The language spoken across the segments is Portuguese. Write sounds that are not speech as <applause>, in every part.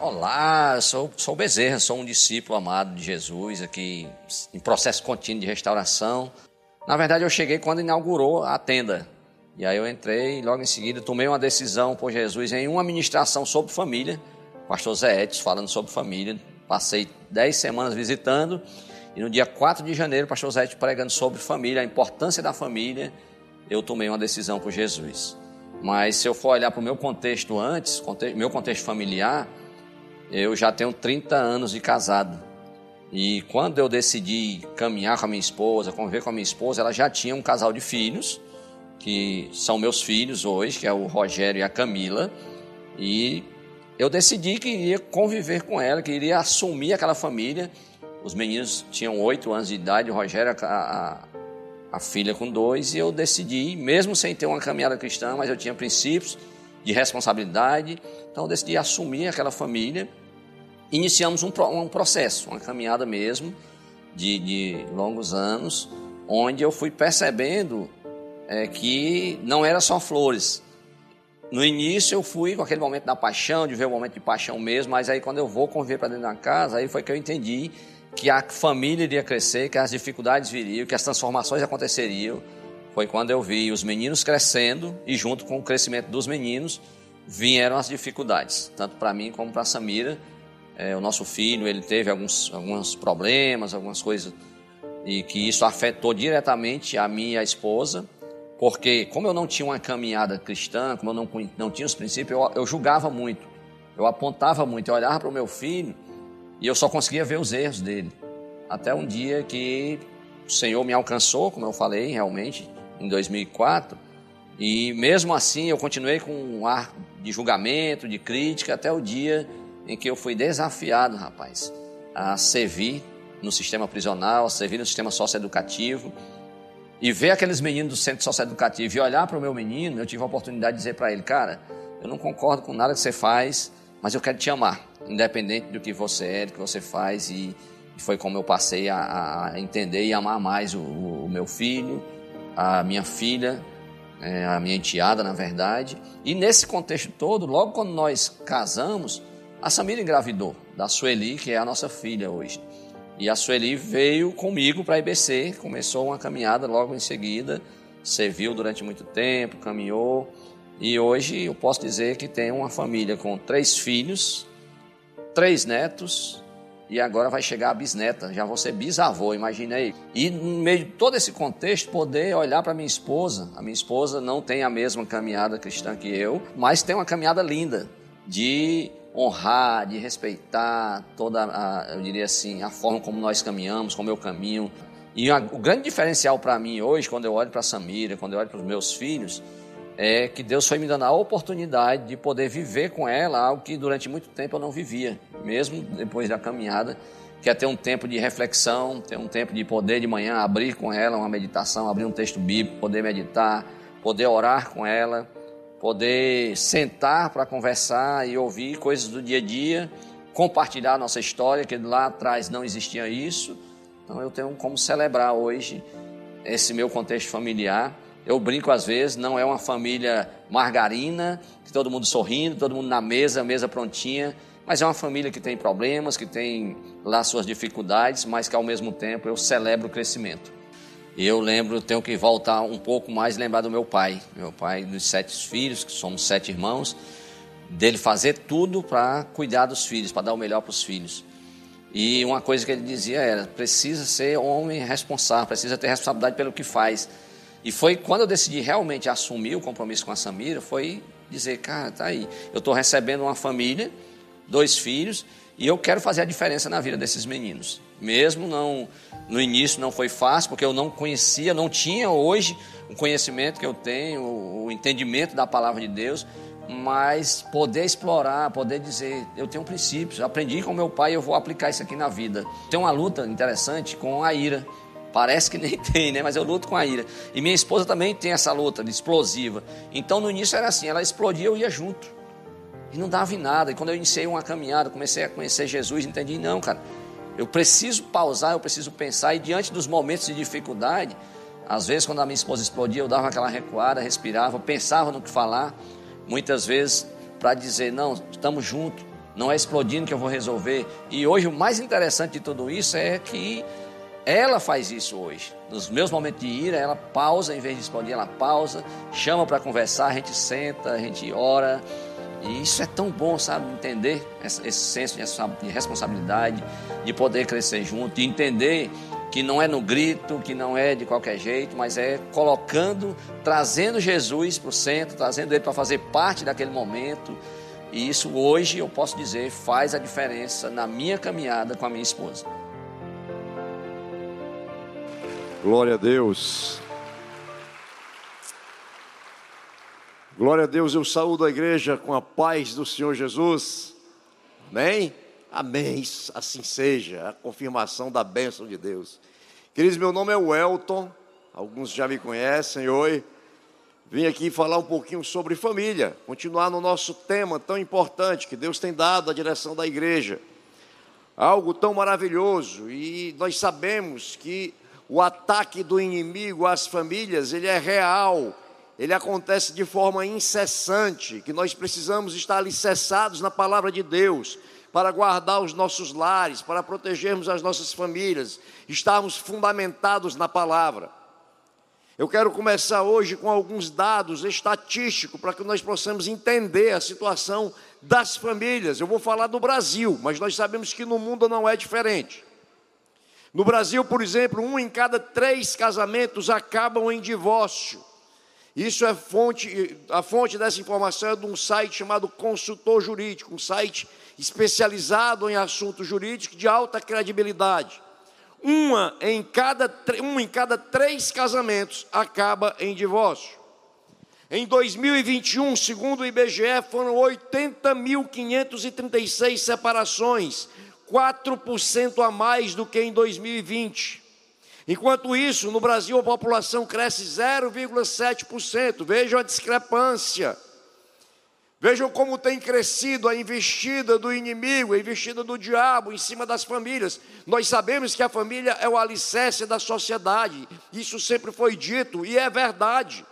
Olá, sou, sou Bezerra, sou um discípulo amado de Jesus aqui em processo contínuo de restauração. Na verdade, eu cheguei quando inaugurou a tenda. E aí eu entrei e logo em seguida tomei uma decisão por Jesus em uma ministração sobre família. Pastor Zé Edson falando sobre família. Passei dez semanas visitando e no dia 4 de janeiro, pastor Zé Edson pregando sobre família, a importância da família, eu tomei uma decisão por Jesus. Mas se eu for olhar para o meu contexto antes, meu contexto familiar, eu já tenho 30 anos de casado. E quando eu decidi caminhar com a minha esposa, conviver com a minha esposa, ela já tinha um casal de filhos, que são meus filhos hoje, que é o Rogério e a Camila. E eu decidi que iria conviver com ela, que iria assumir aquela família. Os meninos tinham oito anos de idade, o Rogério, a, a, a filha com dois, e eu decidi, mesmo sem ter uma caminhada cristã, mas eu tinha princípios de responsabilidade, então eu decidi assumir aquela família iniciamos um, um processo, uma caminhada mesmo, de, de longos anos, onde eu fui percebendo é, que não era só flores. No início eu fui com aquele momento da paixão, de ver o momento de paixão mesmo, mas aí quando eu vou conviver para dentro da casa, aí foi que eu entendi que a família iria crescer, que as dificuldades viriam, que as transformações aconteceriam. Foi quando eu vi os meninos crescendo e junto com o crescimento dos meninos vieram as dificuldades, tanto para mim como para a Samira, é, o nosso filho ele teve alguns, alguns problemas, algumas coisas, e que isso afetou diretamente a mim a esposa, porque como eu não tinha uma caminhada cristã, como eu não, não tinha os princípios, eu, eu julgava muito, eu apontava muito, eu olhava para o meu filho e eu só conseguia ver os erros dele. Até um dia que o Senhor me alcançou, como eu falei realmente, em 2004, e mesmo assim eu continuei com um ar de julgamento, de crítica, até o dia em que eu fui desafiado, rapaz, a servir no sistema prisional, a servir no sistema socioeducativo. E ver aqueles meninos do centro socioeducativo e olhar para o meu menino, eu tive a oportunidade de dizer para ele, cara, eu não concordo com nada que você faz, mas eu quero te amar, independente do que você é, do que você faz. E, foi como eu passei a, a entender e amar mais o, o, meu filho, a minha filha, é, a minha enteada, na verdade. E nesse contexto todo, logo quando nós casamos, a Samira engravidou da Sueli, que é a nossa filha hoje. E a Sueli veio comigo para a IBC, começou uma caminhada logo em seguida, serviu durante muito tempo, caminhou. E hoje eu posso dizer que tem uma família com três filhos, três netos e agora vai chegar a bisneta, já vou ser bisavô, imagina aí. E no meio de todo esse contexto, poder olhar para minha esposa. A minha esposa não tem a mesma caminhada cristã que eu, mas tem uma caminhada linda de honrar, de respeitar toda, a, eu diria assim, a forma como nós caminhamos, como eu caminho. E a, o grande diferencial para mim hoje, quando eu olho para a Samira, quando eu olho para os meus filhos, é que Deus foi me dando a oportunidade de poder viver com ela algo que durante muito tempo eu não vivia, mesmo depois da caminhada, que é ter um tempo de reflexão, ter um tempo de poder de manhã abrir com ela uma meditação, abrir um texto bíblico, poder meditar, poder orar com ela poder sentar para conversar e ouvir coisas do dia a dia, compartilhar nossa história, que lá atrás não existia isso. Então eu tenho como celebrar hoje esse meu contexto familiar. Eu brinco às vezes, não é uma família margarina, que todo mundo sorrindo, todo mundo na mesa, mesa prontinha, mas é uma família que tem problemas, que tem lá suas dificuldades, mas que ao mesmo tempo eu celebro o crescimento. E eu lembro, tenho que voltar um pouco mais lembrar do meu pai. Meu pai, dos sete filhos, que somos sete irmãos, dele fazer tudo para cuidar dos filhos, para dar o melhor para os filhos. E uma coisa que ele dizia era: precisa ser homem responsável, precisa ter responsabilidade pelo que faz. E foi quando eu decidi realmente assumir o compromisso com a Samira, foi dizer, cara, tá aí, eu estou recebendo uma família, dois filhos, e eu quero fazer a diferença na vida desses meninos. Mesmo não no início não foi fácil, porque eu não conhecia, não tinha hoje o conhecimento que eu tenho, o entendimento da palavra de Deus, mas poder explorar, poder dizer, eu tenho princípios, aprendi com meu pai, eu vou aplicar isso aqui na vida. Tem uma luta interessante com a ira. Parece que nem <laughs> tem, né? Mas eu luto com a ira. E minha esposa também tem essa luta explosiva. Então no início era assim, ela explodia, eu ia junto. E não dava em nada. E quando eu iniciei uma caminhada, comecei a conhecer Jesus, entendi, não, cara, eu preciso pausar, eu preciso pensar. E diante dos momentos de dificuldade, às vezes quando a minha esposa explodia, eu dava aquela recuada, respirava, pensava no que falar. Muitas vezes para dizer, não, estamos juntos, não é explodindo que eu vou resolver. E hoje o mais interessante de tudo isso é que ela faz isso hoje. Nos meus momentos de ira, ela pausa, em vez de explodir, ela pausa, chama para conversar, a gente senta, a gente ora. E isso é tão bom, sabe? Entender esse senso de responsabilidade, de poder crescer junto, de entender que não é no grito, que não é de qualquer jeito, mas é colocando, trazendo Jesus para o centro, trazendo ele para fazer parte daquele momento. E isso hoje, eu posso dizer, faz a diferença na minha caminhada com a minha esposa. Glória a Deus. Glória a Deus, eu saúdo a igreja com a paz do Senhor Jesus. Amém? Amém. Assim seja, a confirmação da bênção de Deus. Queridos, meu nome é Welton, alguns já me conhecem. Oi. Vim aqui falar um pouquinho sobre família, continuar no nosso tema tão importante que Deus tem dado à direção da igreja. Algo tão maravilhoso e nós sabemos que o ataque do inimigo às famílias, ele é real, ele acontece de forma incessante, que nós precisamos estar alicerçados na palavra de Deus, para guardar os nossos lares, para protegermos as nossas famílias, estarmos fundamentados na palavra. Eu quero começar hoje com alguns dados estatísticos para que nós possamos entender a situação das famílias. Eu vou falar do Brasil, mas nós sabemos que no mundo não é diferente. No Brasil, por exemplo, um em cada três casamentos acabam em divórcio. Isso é fonte, a fonte dessa informação é de um site chamado Consultor Jurídico, um site especializado em assuntos jurídicos de alta credibilidade. Uma em cada, um em cada três casamentos acaba em divórcio. Em 2021, segundo o IBGE, foram 80.536 separações, 4% a mais do que em 2020. Enquanto isso, no Brasil a população cresce 0,7%. Vejam a discrepância. Vejam como tem crescido a investida do inimigo, a investida do diabo em cima das famílias. Nós sabemos que a família é o alicerce da sociedade. Isso sempre foi dito e é verdade.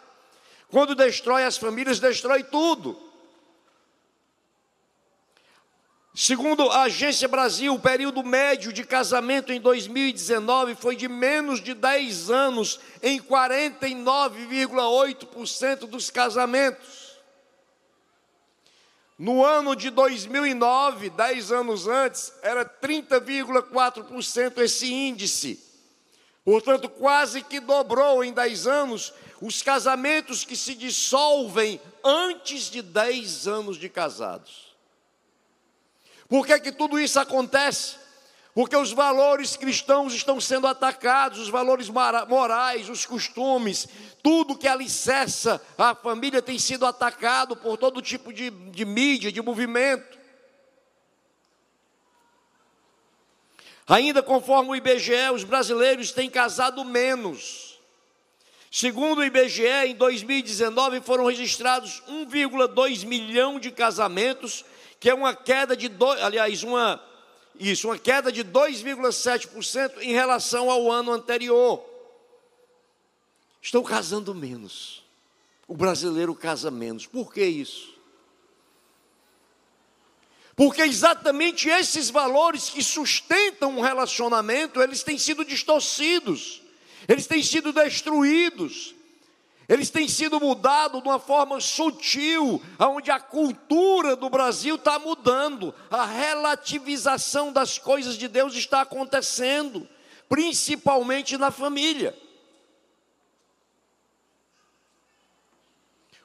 Quando destrói as famílias, destrói tudo. Segundo a Agência Brasil, o período médio de casamento em 2019 foi de menos de 10 anos em 49,8% dos casamentos. No ano de 2009, 10 anos antes, era 30,4% esse índice. Portanto, quase que dobrou em 10 anos os casamentos que se dissolvem antes de 10 anos de casados. Por que, que tudo isso acontece? Porque os valores cristãos estão sendo atacados, os valores morais, os costumes, tudo que alicerça a família tem sido atacado por todo tipo de, de mídia, de movimento. Ainda conforme o IBGE, os brasileiros têm casado menos. Segundo o IBGE, em 2019 foram registrados 1,2 milhão de casamentos que é uma queda de, dois, aliás, uma, isso, uma queda de 2,7% em relação ao ano anterior. Estão casando menos. O brasileiro casa menos. Por que isso? Porque exatamente esses valores que sustentam um relacionamento, eles têm sido distorcidos, eles têm sido destruídos, eles têm sido mudados de uma forma sutil, onde a cultura do Brasil está mudando, a relativização das coisas de Deus está acontecendo, principalmente na família.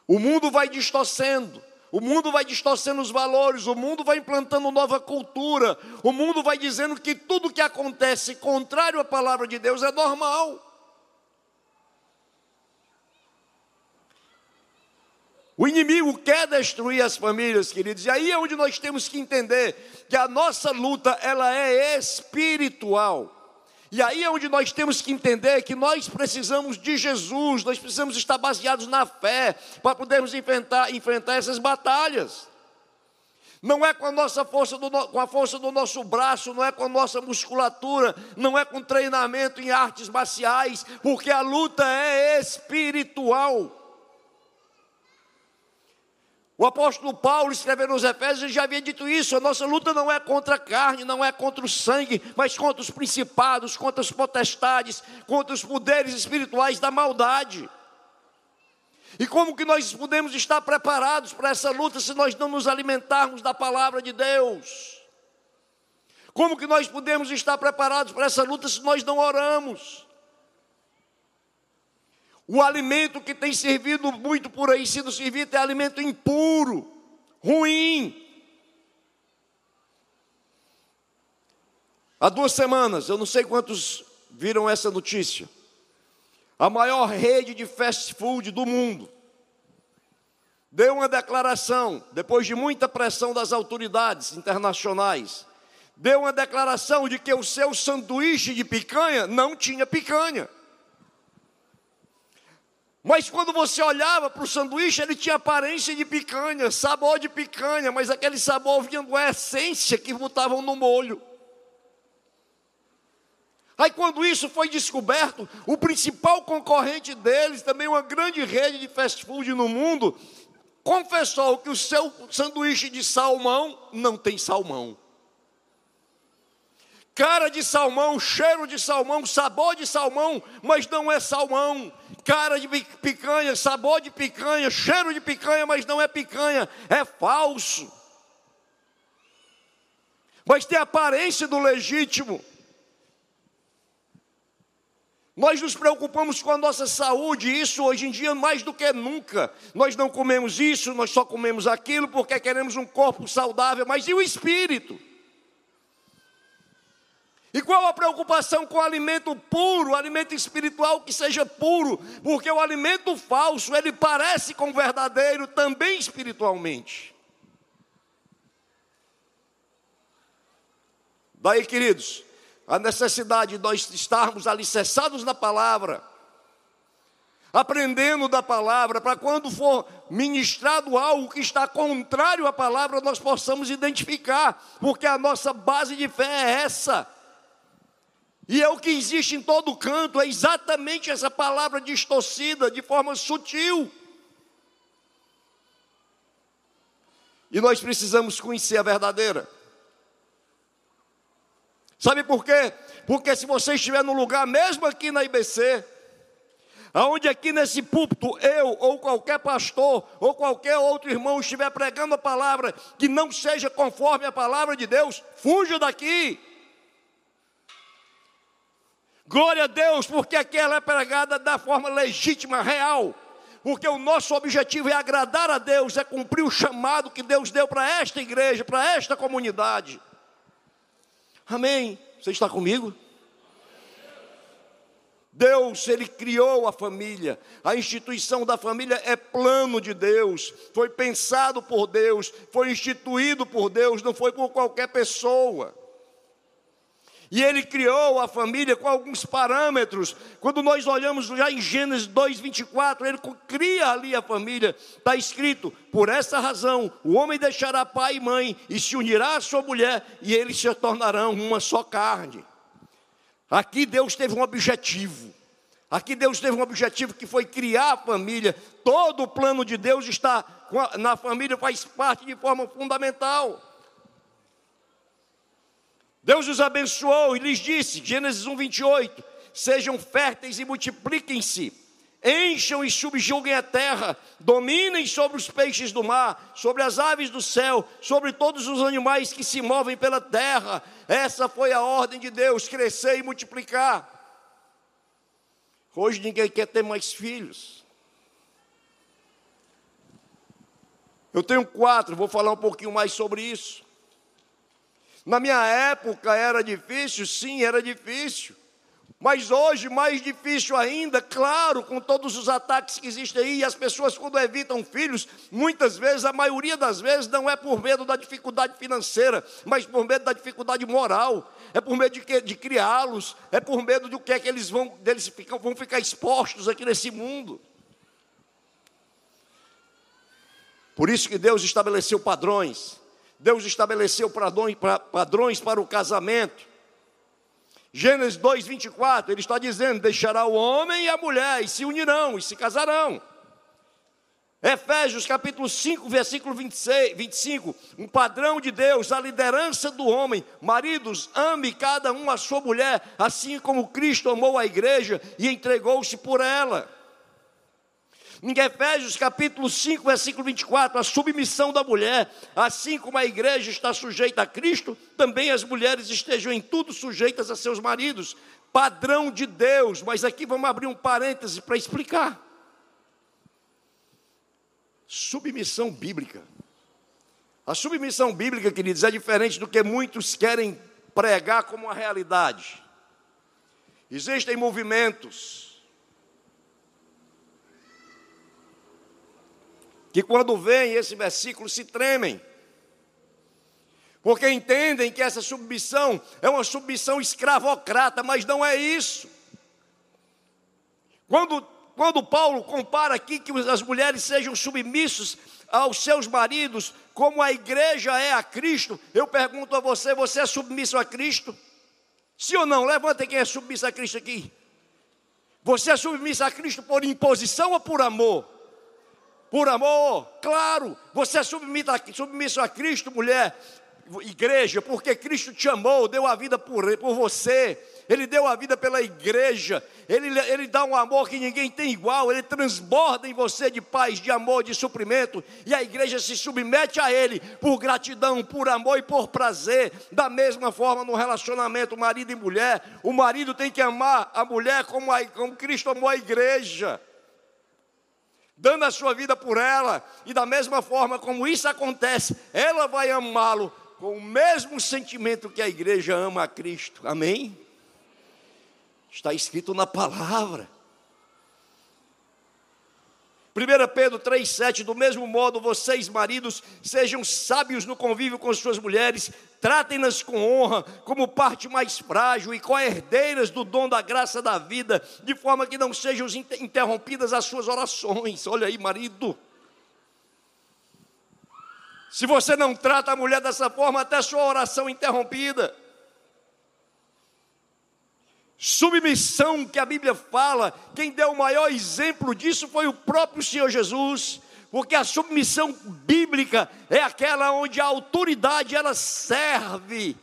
O mundo vai distorcendo, o mundo vai distorcendo os valores, o mundo vai implantando nova cultura, o mundo vai dizendo que tudo que acontece contrário à palavra de Deus é normal. O inimigo quer destruir as famílias, queridos, e aí é onde nós temos que entender que a nossa luta ela é espiritual. E aí é onde nós temos que entender que nós precisamos de Jesus, nós precisamos estar baseados na fé para podermos enfrentar, enfrentar essas batalhas. Não é com a nossa força, do, com a força do nosso braço, não é com a nossa musculatura, não é com treinamento em artes marciais, porque a luta é espiritual. O apóstolo Paulo, escrevendo aos Efésios, já havia dito isso: a nossa luta não é contra a carne, não é contra o sangue, mas contra os principados, contra as potestades, contra os poderes espirituais da maldade. E como que nós podemos estar preparados para essa luta se nós não nos alimentarmos da palavra de Deus? Como que nós podemos estar preparados para essa luta se nós não oramos? O alimento que tem servido muito por aí, sido servido, é alimento impuro, ruim. Há duas semanas, eu não sei quantos viram essa notícia. A maior rede de fast food do mundo deu uma declaração, depois de muita pressão das autoridades internacionais, deu uma declaração de que o seu sanduíche de picanha não tinha picanha. Mas quando você olhava para o sanduíche, ele tinha aparência de picanha, sabor de picanha, mas aquele sabor vinha da essência que botavam no molho. Aí, quando isso foi descoberto, o principal concorrente deles, também uma grande rede de fast food no mundo, confessou que o seu sanduíche de salmão não tem salmão cara de salmão, cheiro de salmão, sabor de salmão, mas não é salmão. Cara de picanha, sabor de picanha, cheiro de picanha, mas não é picanha, é falso. Mas tem a aparência do legítimo. Nós nos preocupamos com a nossa saúde, isso hoje em dia mais do que nunca. Nós não comemos isso, nós só comemos aquilo porque queremos um corpo saudável, mas e o espírito? E qual a preocupação com o alimento puro, alimento espiritual que seja puro? Porque o alimento falso, ele parece com o verdadeiro também espiritualmente. Daí, queridos, a necessidade de nós estarmos alicerçados na palavra, aprendendo da palavra, para quando for ministrado algo que está contrário à palavra, nós possamos identificar, porque a nossa base de fé é essa. E é o que existe em todo canto, é exatamente essa palavra distorcida de forma sutil. E nós precisamos conhecer a verdadeira. Sabe por quê? Porque se você estiver no lugar, mesmo aqui na IBC, aonde aqui nesse púlpito eu ou qualquer pastor ou qualquer outro irmão estiver pregando a palavra que não seja conforme a palavra de Deus, fuja daqui. Glória a Deus, porque aqui ela é pregada da forma legítima, real. Porque o nosso objetivo é agradar a Deus, é cumprir o chamado que Deus deu para esta igreja, para esta comunidade. Amém? Você está comigo? Deus, Ele criou a família, a instituição da família é plano de Deus, foi pensado por Deus, foi instituído por Deus, não foi por qualquer pessoa. E ele criou a família com alguns parâmetros. Quando nós olhamos já em Gênesis 2:24, ele cria ali a família. Está escrito: por essa razão, o homem deixará pai e mãe e se unirá à sua mulher, e eles se tornarão uma só carne. Aqui Deus teve um objetivo. Aqui Deus teve um objetivo que foi criar a família. Todo o plano de Deus está na família, faz parte de forma fundamental. Deus os abençoou e lhes disse, Gênesis 1, 28, sejam férteis e multipliquem-se, encham e subjuguem a terra, dominem sobre os peixes do mar, sobre as aves do céu, sobre todos os animais que se movem pela terra. Essa foi a ordem de Deus: crescer e multiplicar. Hoje ninguém quer ter mais filhos. Eu tenho quatro, vou falar um pouquinho mais sobre isso. Na minha época era difícil, sim, era difícil. Mas hoje, mais difícil ainda, claro, com todos os ataques que existem aí, e as pessoas, quando evitam filhos, muitas vezes, a maioria das vezes, não é por medo da dificuldade financeira, mas por medo da dificuldade moral, é por medo de, de criá-los, é por medo do que é que eles vão, deles ficam, vão ficar expostos aqui nesse mundo. Por isso que Deus estabeleceu padrões. Deus estabeleceu padrões para o casamento. Gênesis 2, 24, ele está dizendo: deixará o homem e a mulher, e se unirão, e se casarão. Efésios capítulo 5, versículo 26, 25, um padrão de Deus, a liderança do homem. Maridos, ame cada um a sua mulher, assim como Cristo amou a igreja e entregou-se por ela. Em Efésios capítulo 5, versículo 24, a submissão da mulher, assim como a igreja está sujeita a Cristo, também as mulheres estejam em tudo sujeitas a seus maridos. Padrão de Deus, mas aqui vamos abrir um parêntese para explicar submissão bíblica. A submissão bíblica, queridos, é diferente do que muitos querem pregar como uma realidade. Existem movimentos que, quando veem esse versículo, se tremem, porque entendem que essa submissão é uma submissão escravocrata, mas não é isso. Quando quando Paulo compara aqui que as mulheres sejam submissos aos seus maridos, como a igreja é a Cristo, eu pergunto a você: você é submisso a Cristo? Sim ou não? Levanta quem é submisso a Cristo aqui. Você é submisso a Cristo por imposição ou por amor? Por amor, claro. Você é submisso a, Cristo, mulher, igreja, porque Cristo te amou, deu a vida por, por você. Ele deu a vida pela igreja, ele, ele dá um amor que ninguém tem igual, Ele transborda em você de paz, de amor, de suprimento, e a igreja se submete a Ele por gratidão, por amor e por prazer. Da mesma forma, no relacionamento marido e mulher, o marido tem que amar a mulher como, a, como Cristo amou a igreja dando a sua vida por ela, e da mesma forma como isso acontece, ela vai amá-lo com o mesmo sentimento que a igreja ama a Cristo. Amém? Está escrito na palavra. 1 Pedro 3,7: Do mesmo modo, vocês, maridos, sejam sábios no convívio com suas mulheres, tratem-nas com honra, como parte mais frágil e co-herdeiras do dom da graça da vida, de forma que não sejam interrompidas as suas orações. Olha aí, marido. Se você não trata a mulher dessa forma, até sua oração interrompida. Submissão que a Bíblia fala, quem deu o maior exemplo disso foi o próprio Senhor Jesus, porque a submissão bíblica é aquela onde a autoridade ela serve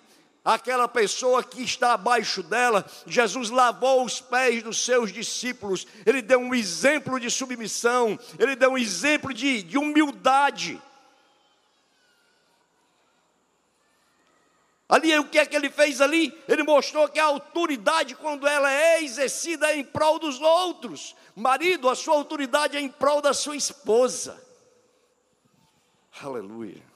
aquela pessoa que está abaixo dela. Jesus lavou os pés dos seus discípulos, ele deu um exemplo de submissão, ele deu um exemplo de, de humildade. Ali, o que é que ele fez ali? Ele mostrou que a autoridade, quando ela é exercida, é em prol dos outros. Marido, a sua autoridade é em prol da sua esposa. Aleluia.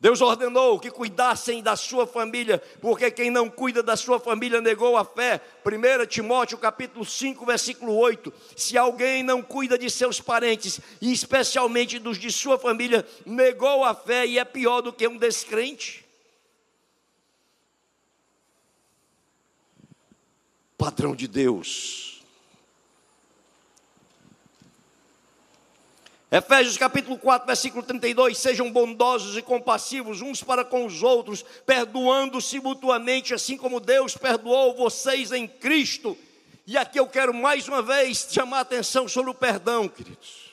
Deus ordenou que cuidassem da sua família, porque quem não cuida da sua família negou a fé. 1 Timóteo capítulo 5, versículo 8. Se alguém não cuida de seus parentes, e especialmente dos de sua família, negou a fé e é pior do que um descrente. Padrão de Deus Efésios capítulo 4, versículo 32: Sejam bondosos e compassivos uns para com os outros, perdoando-se mutuamente, assim como Deus perdoou vocês em Cristo. E aqui eu quero mais uma vez chamar a atenção sobre o perdão, queridos.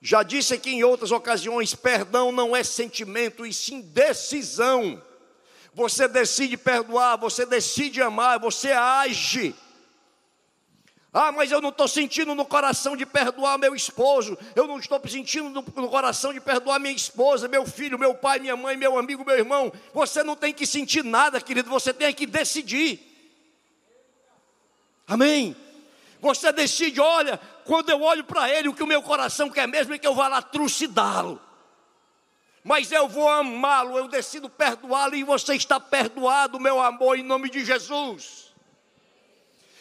Já disse aqui em outras ocasiões: perdão não é sentimento, e sim decisão. Você decide perdoar, você decide amar, você age. Ah, mas eu não estou sentindo no coração de perdoar meu esposo, eu não estou sentindo no, coração de perdoar minha esposa, meu filho, meu pai, minha mãe, meu amigo, meu irmão. Você não tem que sentir nada, querido, você tem que decidir. Amém? Você decide, olha, quando eu olho para ele, o que o meu coração quer mesmo é que eu vá lá trucidá-lo. Mas eu vou amá-lo, eu decido perdoá-lo e você está perdoado, meu amor, em nome de Jesus.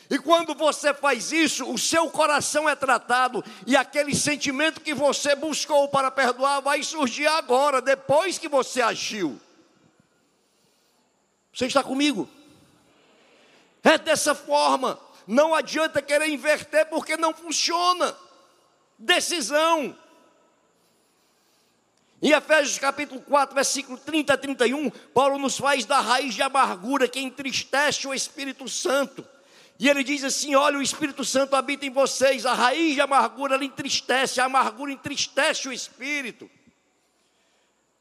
E quando você faz isso, o seu coração é tratado e aquele sentimento que você buscou para perdoar vai surgir agora, depois que você agiu. Você está comigo? É dessa forma. Não adianta querer inverter porque não funciona. Decisão. Em Efésios capítulo 4, versículo 30 a 31, Paulo nos faz da raiz de amargura que entristece o Espírito Santo E ele diz assim: Olha, o Espírito Santo habita em vocês, a raiz de amargura ela entristece, a amargura entristece o espírito.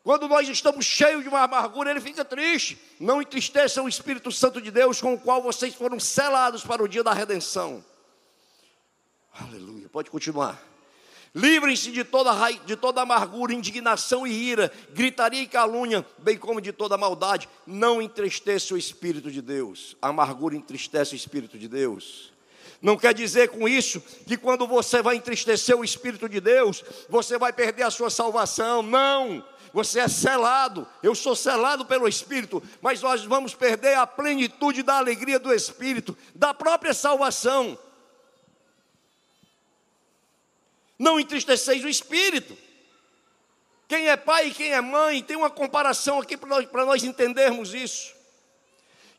Quando nós estamos cheios de uma amargura, ele fica triste. Não entristeça o Espírito Santo de Deus, com o qual vocês foram selados para o dia da redenção. Aleluia. Pode continuar. Livrem-se de toda, de toda amargura, indignação e ira, gritaria e calúnia, bem como de toda maldade. Não entristeça o Espírito de Deus. A amargura entristece o Espírito de Deus. Não quer dizer com isso que quando você vai entristecer o Espírito de Deus, você vai perder a sua salvação. Não! Você é selado, eu sou selado pelo Espírito, mas nós vamos perder a plenitude da alegria do Espírito, da própria salvação. Não entristeceis o espírito. Quem é pai e quem é mãe, tem uma comparação aqui para nós, nós entendermos isso.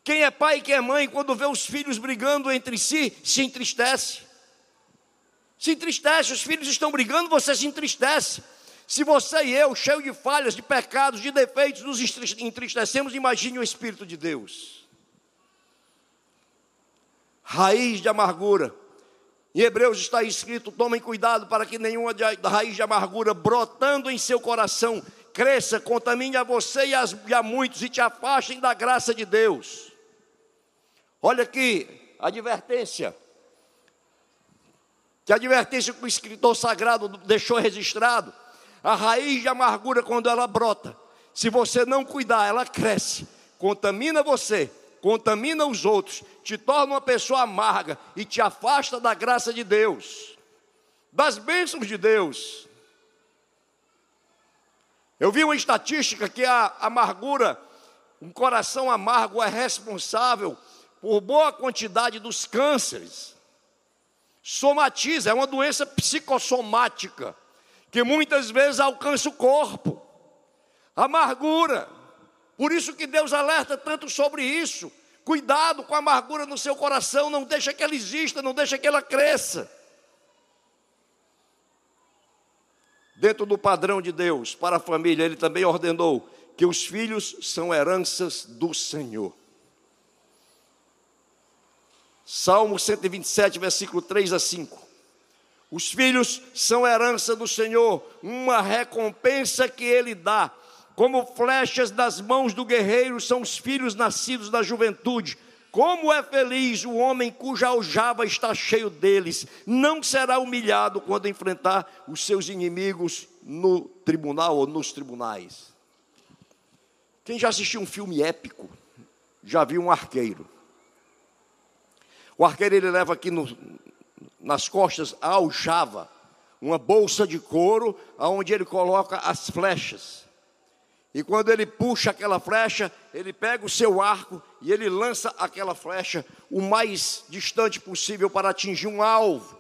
Quem é pai e quem é mãe, quando vê os filhos brigando entre si, se entristece. Se entristece, os filhos estão brigando, você se entristece. Se você e eu, cheio de falhas, de pecados, de defeitos, nos entristecemos, imagine o Espírito de Deus. Raiz de amargura em Hebreus está escrito: tomem cuidado para que nenhuma raiz de amargura brotando em seu coração cresça, contamine a você e, as, e a muitos e te afastem da graça de Deus. Olha aqui, advertência. Que advertência que o escritor sagrado deixou registrado. A raiz de amargura, quando ela brota, se você não cuidar, ela cresce, contamina você contamina os outros, te torna uma pessoa amarga e te afasta da graça de Deus, das bênçãos de Deus. Eu vi uma estatística que a amargura, um coração amargo é responsável por boa quantidade dos cânceres. Somatiza, é uma doença psicossomática que muitas vezes alcança o corpo. Amargura. Por isso que Deus alerta tanto sobre isso. Cuidado com a amargura no seu coração, não deixa que ela exista, não deixa que ela cresça. Dentro do padrão de Deus para a família, ele também ordenou que os filhos são heranças do Senhor. Salmo 127, versículo 3 a 5. Os filhos são herança do Senhor, uma recompensa que ele dá como flechas das mãos do guerreiro são os filhos nascidos da juventude. Como é feliz o homem cuja aljava está cheio deles, não será humilhado quando enfrentar os seus inimigos no tribunal ou nos tribunais. Quem já assistiu um filme épico, já viu um arqueiro. O arqueiro ele leva aqui no, nas costas a aljava, uma bolsa de couro, aonde ele coloca as flechas. E quando ele puxa aquela flecha, ele pega o seu arco e ele lança aquela flecha o mais distante possível para atingir um alvo.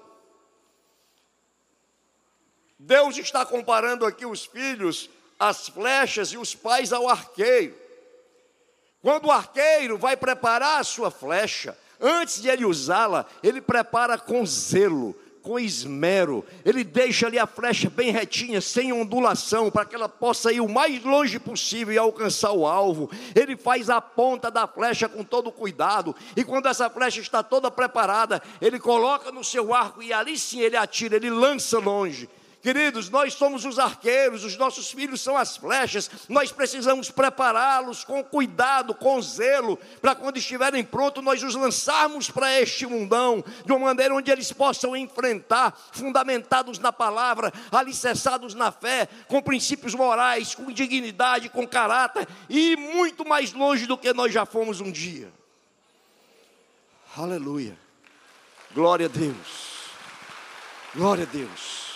Deus está comparando aqui os filhos às flechas e os pais ao arqueiro. Quando o arqueiro vai preparar a sua flecha, antes de ele usá-la, ele prepara com zelo, com esmero, ele deixa ali a flecha bem retinha, sem ondulação, para que ela possa ir o mais longe possível e alcançar o alvo. Ele faz a ponta da flecha com todo cuidado, e quando essa flecha está toda preparada, ele coloca no seu arco e ali sim ele atira, ele lança longe. Queridos, nós somos os arqueiros, os nossos filhos são as flechas, nós precisamos prepará-los com cuidado, com zelo, para quando estiverem prontos, nós os lançarmos para este mundão, de uma maneira onde eles possam enfrentar, fundamentados na palavra, alicerçados na fé, com princípios morais, com dignidade, com caráter, e muito mais longe do que nós já fomos um dia. Aleluia. Glória a Deus. Glória a Deus.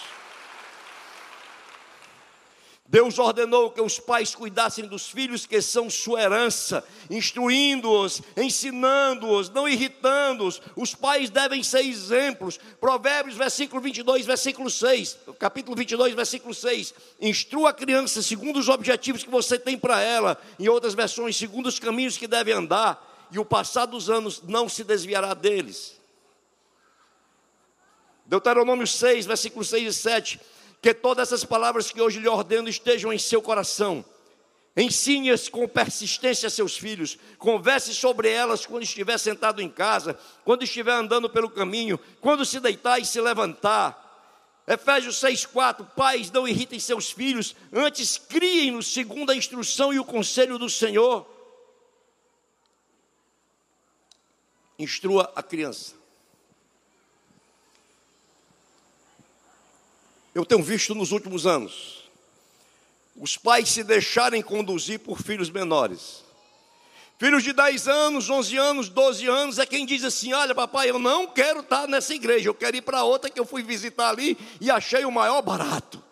Deus ordenou que os pais cuidassem dos filhos que são sua herança, instruindo-os, ensinando-os, não irritando-os. Os pais devem ser exemplos. Provérbios, versículo 22, versículo 6, capítulo 22, versículo 6. Instrua a criança segundo os objetivos que você tem para ela, em outras versões, segundo os caminhos que deve andar, e o passar dos anos não se desviará deles. Deuteronômio 6, versículos 6 e 7 que todas essas palavras que hoje lhe ordeno estejam em seu coração. Ensine-as com persistência a seus filhos. Converse sobre elas quando estiver sentado em casa, quando estiver andando pelo caminho, quando se deitar e se levantar. Efésios 6,4: Pais, não irritem seus filhos, antes criem-nos segundo a instrução e o conselho do Senhor. Instrua a criança. Eu tenho visto nos últimos anos os pais se deixarem conduzir por filhos menores. Filhos de 10 anos, 11 anos, 12 anos é quem diz assim: Olha, papai, eu não quero estar nessa igreja, eu quero ir para outra que eu fui visitar ali e achei o maior barato.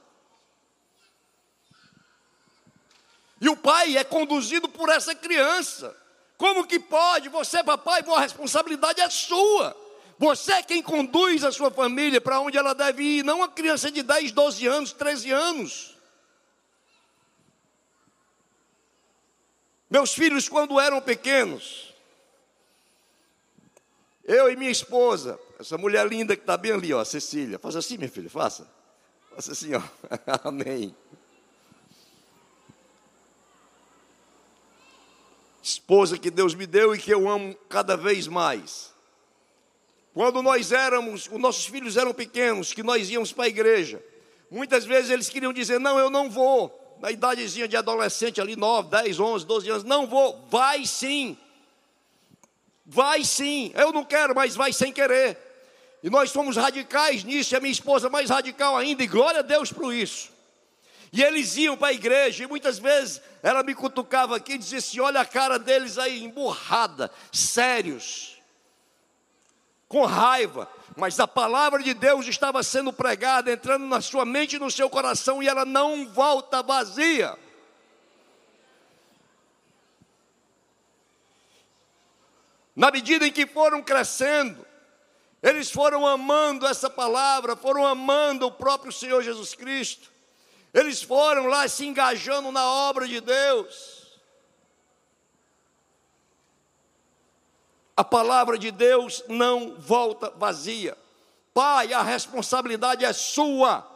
E o pai é conduzido por essa criança. Como que pode? Você, papai, a responsabilidade é sua. Você é quem conduz a sua família para onde ela deve ir, não a criança de 10, 12 anos, 13 anos. Meus filhos, quando eram pequenos, eu e minha esposa, essa mulher linda que está bem ali, ó, Cecília, faça assim, minha filha, faça. Faça assim, ó. <laughs> Amém. Esposa que Deus me deu e que eu amo cada vez mais. Quando nós éramos, os nossos filhos eram pequenos, que nós íamos para a igreja, muitas vezes eles queriam dizer: Não, eu não vou na idadezinha de adolescente ali, 9, 10, 11, 12 anos, não vou, vai sim. Vai sim, eu não quero, mas vai sem querer. E nós somos radicais nisso, e a minha esposa mais radical ainda, e glória a Deus por isso. E eles iam para a igreja, e muitas vezes ela me cutucava aqui e dizia assim: olha a cara deles aí, emburrada, sérios, com raiva mas a palavra de Deus estava sendo pregada, entrando na sua mente e no seu coração, e ela não volta vazia. Na medida em que foram crescendo, eles foram amando essa palavra, foram amando o próprio Senhor Jesus Cristo, eles foram lá se engajando na obra de Deus. A palavra de Deus não volta vazia. Pai, a responsabilidade é sua.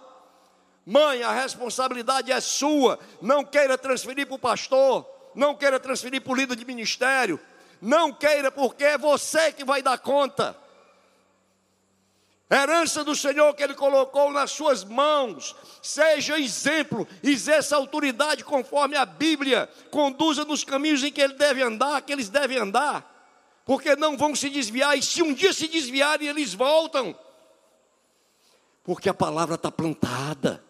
Mãe, a responsabilidade é sua. Não queira transferir para o pastor, não queira transferir para o líder de ministério. Não queira, porque é você que vai dar conta. Herança do Senhor que Ele colocou nas suas mãos, seja exemplo, exerça autoridade conforme a Bíblia, conduza nos caminhos em que Ele deve andar, que eles devem andar porque não vão se desviar, e se um dia se desviarem, eles voltam, porque a palavra está plantada.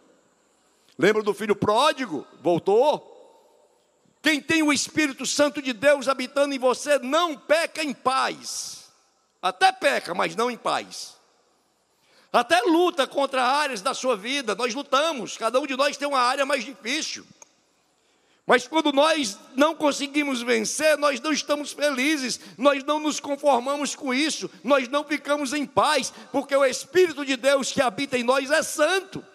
Lembra do filho pródigo? Voltou. Quem tem o Espírito Santo de Deus habitando em você não peca em paz. Até peca, mas não em paz. Até luta contra áreas da sua vida. Nós lutamos, cada um de nós tem uma área mais difícil. Mas quando nós não conseguimos vencer, nós não estamos felizes, nós não nos conformamos com isso, nós não ficamos em paz, porque o Espírito de Deus que habita em nós é santo.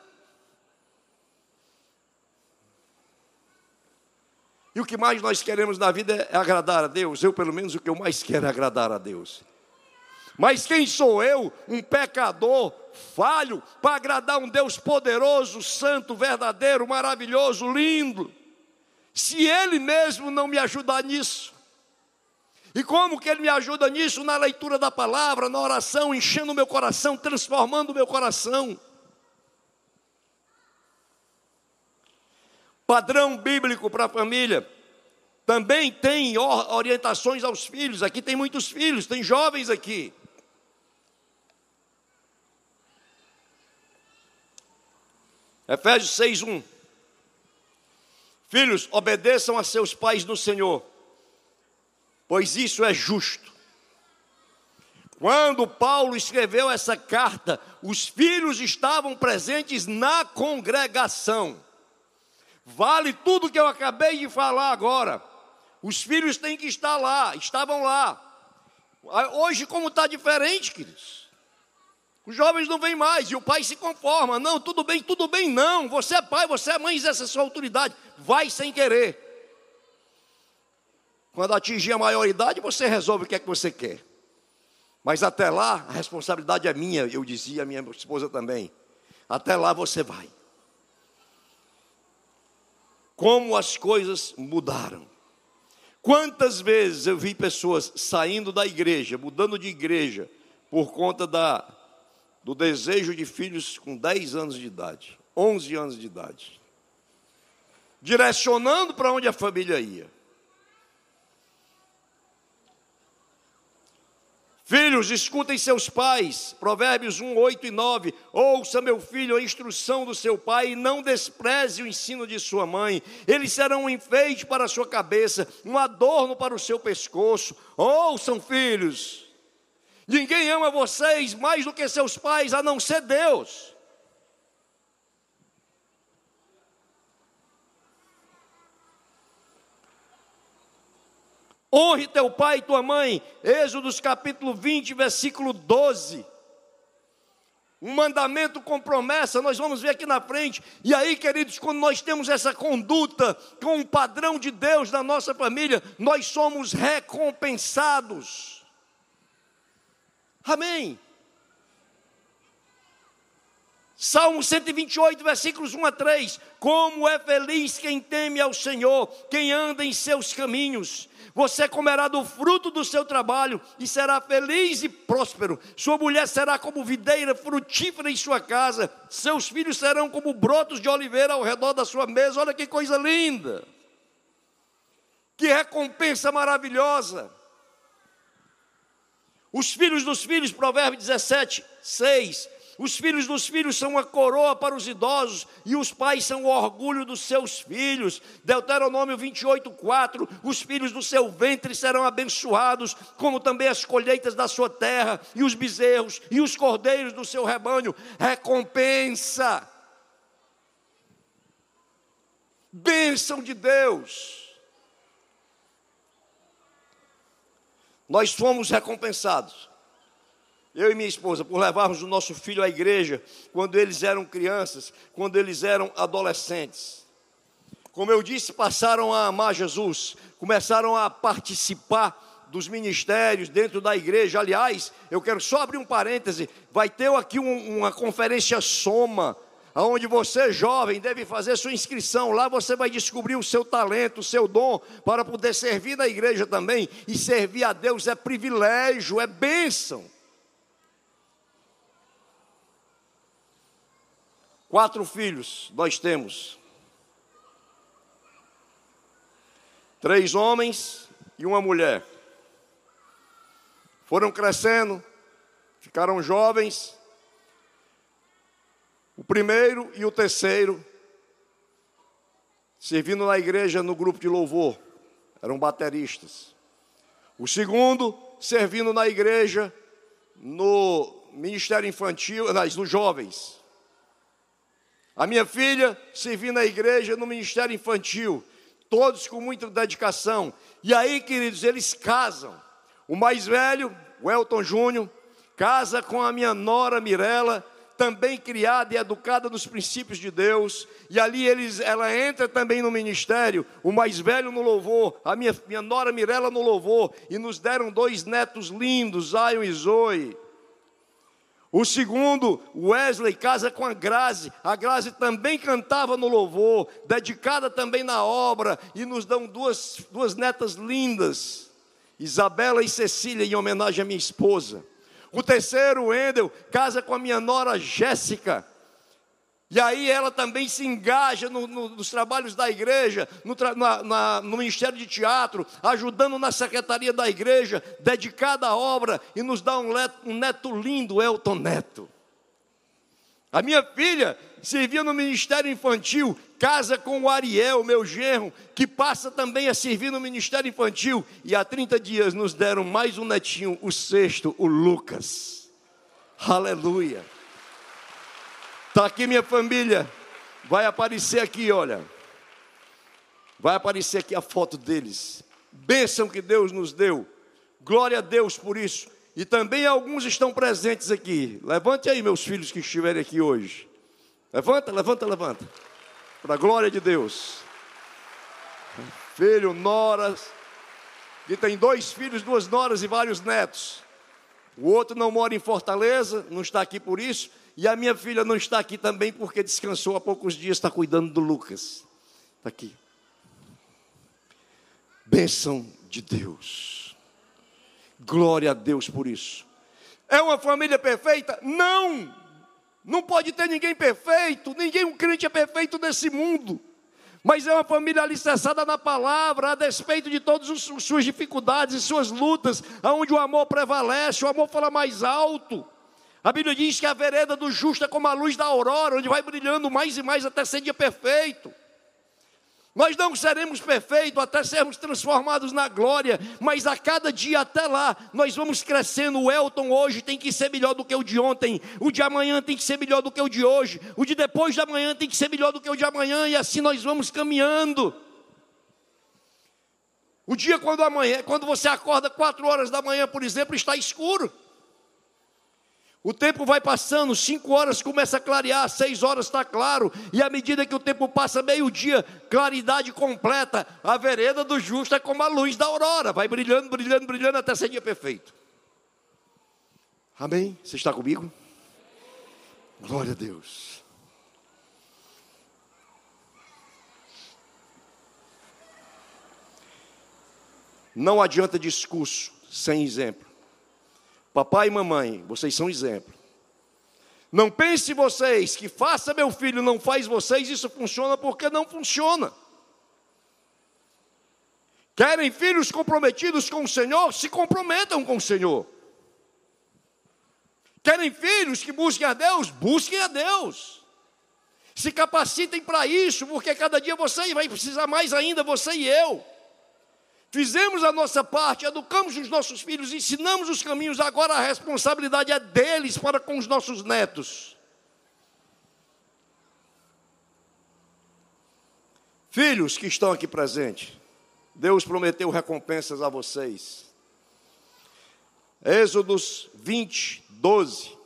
E o que mais nós queremos na vida é agradar a Deus. Eu, pelo menos, o que eu mais quero é agradar a Deus. Mas quem sou eu, um pecador, falho, para agradar um Deus poderoso, santo, verdadeiro, maravilhoso, lindo? Se Ele mesmo não me ajudar nisso? E como que Ele me ajuda nisso? Na leitura da palavra, na oração, enchendo o meu coração, transformando o meu coração. Padrão bíblico para a família. Também tem orientações aos filhos. Aqui tem muitos filhos, tem jovens aqui. Efésios 6, 1. Filhos, obedeçam a seus pais no Senhor, pois isso é justo. Quando Paulo escreveu essa carta, os filhos estavam presentes na congregação. Vale tudo que eu acabei de falar agora. Os filhos têm que estar lá, estavam lá. Hoje, como está diferente, queridos? Os jovens não vêm mais e o pai se conforma. Não, tudo bem, tudo bem, não. Você é pai, você é mãe, exerce a sua autoridade. Vai sem querer. Quando atingir a maioridade, você resolve o que é que você quer. Mas até lá, a responsabilidade é minha, eu dizia a minha esposa também. Até lá você vai. como as coisas mudaram. Quantas vezes eu vi pessoas saindo da igreja, mudando de igreja, por conta da, do desejo de filhos com 10 anos de idade, 11 anos de idade, direcionando para onde a família ia. Filhos, escutem seus pais. Provérbios 1, 8 e 9. Ouça, meu filho, a instrução do seu pai e não despreze o ensino de sua mãe. Eles serão um enfeite para a sua cabeça, um adorno para o seu pescoço. Ouçam, filhos. Ninguém ama vocês mais do que seus pais, a não ser Deus. Honre teu pai e tua mãe. Êxodos capítulo 20, versículo 12. Um mandamento com promessa, nós vamos ver aqui na frente. E aí, queridos, quando nós temos essa conduta com um padrão de Deus na nossa família, nós somos recompensados. Amém. Salmo 128, versículos 1 a 3. Como é feliz quem teme ao Senhor, quem anda em seus caminhos. Você comerá do fruto do seu trabalho e será feliz e próspero. Sua mulher será como videira frutífera em sua casa. Seus filhos serão como brotos de oliveira ao redor da sua mesa. Olha que coisa linda! Que recompensa maravilhosa! Os filhos dos filhos, Provérbio 17, 6 os filhos dos filhos são uma coroa para os idosos e os pais são o orgulho dos seus filhos. Deuteronômio 28, 4. Os filhos do seu ventre serão abençoados, como também as colheitas da sua terra, e os bezerros e os cordeiros do seu rebanho. Recompensa. Bênção de Deus. Nós fomos recompensados eu e minha esposa, por levarmos o nosso filho à igreja quando eles eram crianças, quando eles eram adolescentes. Como eu disse, passaram a amar Jesus, começaram a participar dos ministérios dentro da igreja. Aliás, eu quero só abrir um parêntese: vai ter aqui um, uma conferência soma onde você, jovem, deve fazer sua inscrição. Lá você vai descobrir o seu talento, o seu dom, para poder servir na igreja também. E servir a Deus é privilégio, é bênção. Quatro filhos nós temos. Três homens e uma mulher. Foram crescendo, ficaram jovens. O primeiro e o terceiro, servindo na igreja no grupo de louvor, eram bateristas. O segundo, servindo na igreja no ministério infantil, nas, nos jovens. A minha filha servindo na igreja no ministério infantil, todos com muita dedicação. E aí, queridos, eles casam. O mais velho, o Elton Júnior, casa com a minha nora Mirella, também criada e educada nos princípios de Deus, e ali eles, ela entra também no ministério, o mais velho no louvor, a minha, minha nora Mirella no louvor, e nos deram dois netos lindos, Zion e Zoe. O segundo, Wesley, casa com a Grazi. A Grazi também cantava no louvor, dedicada também na obra, e nos dão duas, duas netas lindas, Isabela e Cecília, em homenagem à minha esposa. O terceiro, Wendel, casa com a minha nora Jéssica. E aí ela também se engaja no, no, nos trabalhos da igreja, no, na, na, no, Ministério de Teatro, ajudando na secretaria da igreja, dedicada à obra, e nos dá um, leto, um neto lindo, Elton Neto. A minha filha servia no Ministério Infantil, casa com o Ariel, meu genro, que passa também a servir no Ministério Infantil, e há 30 dias nos deram mais um netinho, o sexto, o Lucas. Aleluia. Está aqui minha família. Vai aparecer aqui, olha. Vai aparecer aqui a foto deles. Bênção que Deus nos deu. Glória a Deus por isso. E também alguns estão presentes aqui. Levante aí, meus filhos que estiverem aqui hoje. Levanta, levanta, levanta. Para a glória de Deus. Filho, noras. E tem dois filhos, duas noras e vários netos. O outro não mora em Fortaleza, não está aqui por isso. E a minha filha não está aqui também porque descansou há poucos dias, está cuidando do Lucas. Está aqui. Bênção de Deus. Glória a Deus por isso. É uma família perfeita? Não! Não pode ter ninguém perfeito, ninguém um crente é perfeito nesse mundo. Mas é uma família alicerçada na palavra, a despeito de todas as suas dificuldades e suas lutas, aonde o amor prevalece, o amor fala mais alto. A Bíblia diz que a vereda do justo é como a luz da aurora, onde vai brilhando mais e mais até ser dia perfeito. Nós não seremos perfeitos até sermos transformados na glória, mas a cada dia até lá, nós vamos crescendo. O Elton hoje tem que ser melhor do que o de ontem, o de amanhã tem que ser melhor do que o de hoje, o de depois de amanhã tem que ser melhor do que o de amanhã, e assim nós vamos caminhando. O dia quando amanhã, quando você acorda quatro horas da manhã, por exemplo, está escuro. O tempo vai passando, cinco horas começa a clarear, seis horas está claro, e à medida que o tempo passa, meio-dia, claridade completa, a vereda do justo é como a luz da aurora, vai brilhando, brilhando, brilhando até ser dia perfeito. Amém? Você está comigo? Glória a Deus. Não adianta discurso sem exemplo. Papai e mamãe, vocês são exemplo. Não pense vocês que faça meu filho, não faz vocês, isso funciona porque não funciona. Querem filhos comprometidos com o Senhor? Se comprometam com o Senhor. Querem filhos que busquem a Deus? Busquem a Deus. Se capacitem para isso, porque cada dia você vai precisar mais ainda, você e eu. Fizemos a nossa parte, educamos os nossos filhos, ensinamos os caminhos, agora a responsabilidade é deles para com os nossos netos. Filhos que estão aqui presentes, Deus prometeu recompensas a vocês. Êxodos 20, 12.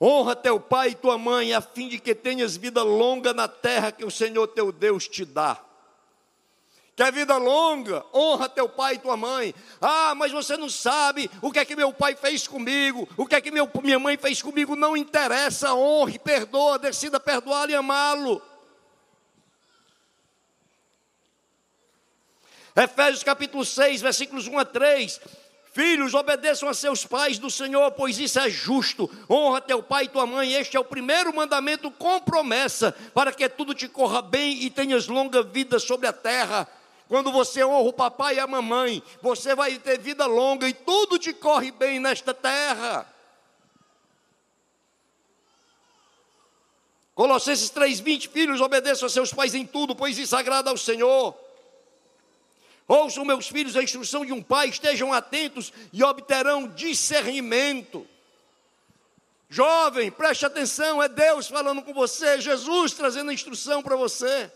Honra teu pai e tua mãe, a fim de que tenhas vida longa na terra que o Senhor teu Deus te dá. Quer vida longa? Honra teu pai e tua mãe. Ah, mas você não sabe o que é que meu pai fez comigo, o que é que meu, minha mãe fez comigo. Não interessa, honre, perdoa, decida perdoar e amá-lo. Efésios capítulo 6, versículos 1 a 3. Filhos, obedeçam a seus pais do Senhor, pois isso é justo. Honra teu pai e tua mãe. Este é o primeiro mandamento com promessa, para que tudo te corra bem e tenhas longa vida sobre a terra. Quando você honra o papai e a mamãe, você vai ter vida longa e tudo te corre bem nesta terra. Colossenses 3:20 Filhos, obedeçam a seus pais em tudo, pois isso agrada ao Senhor. Ouçam, meus filhos, a instrução de um pai, estejam atentos e obterão discernimento. Jovem, preste atenção, é Deus falando com você, Jesus trazendo a instrução para você.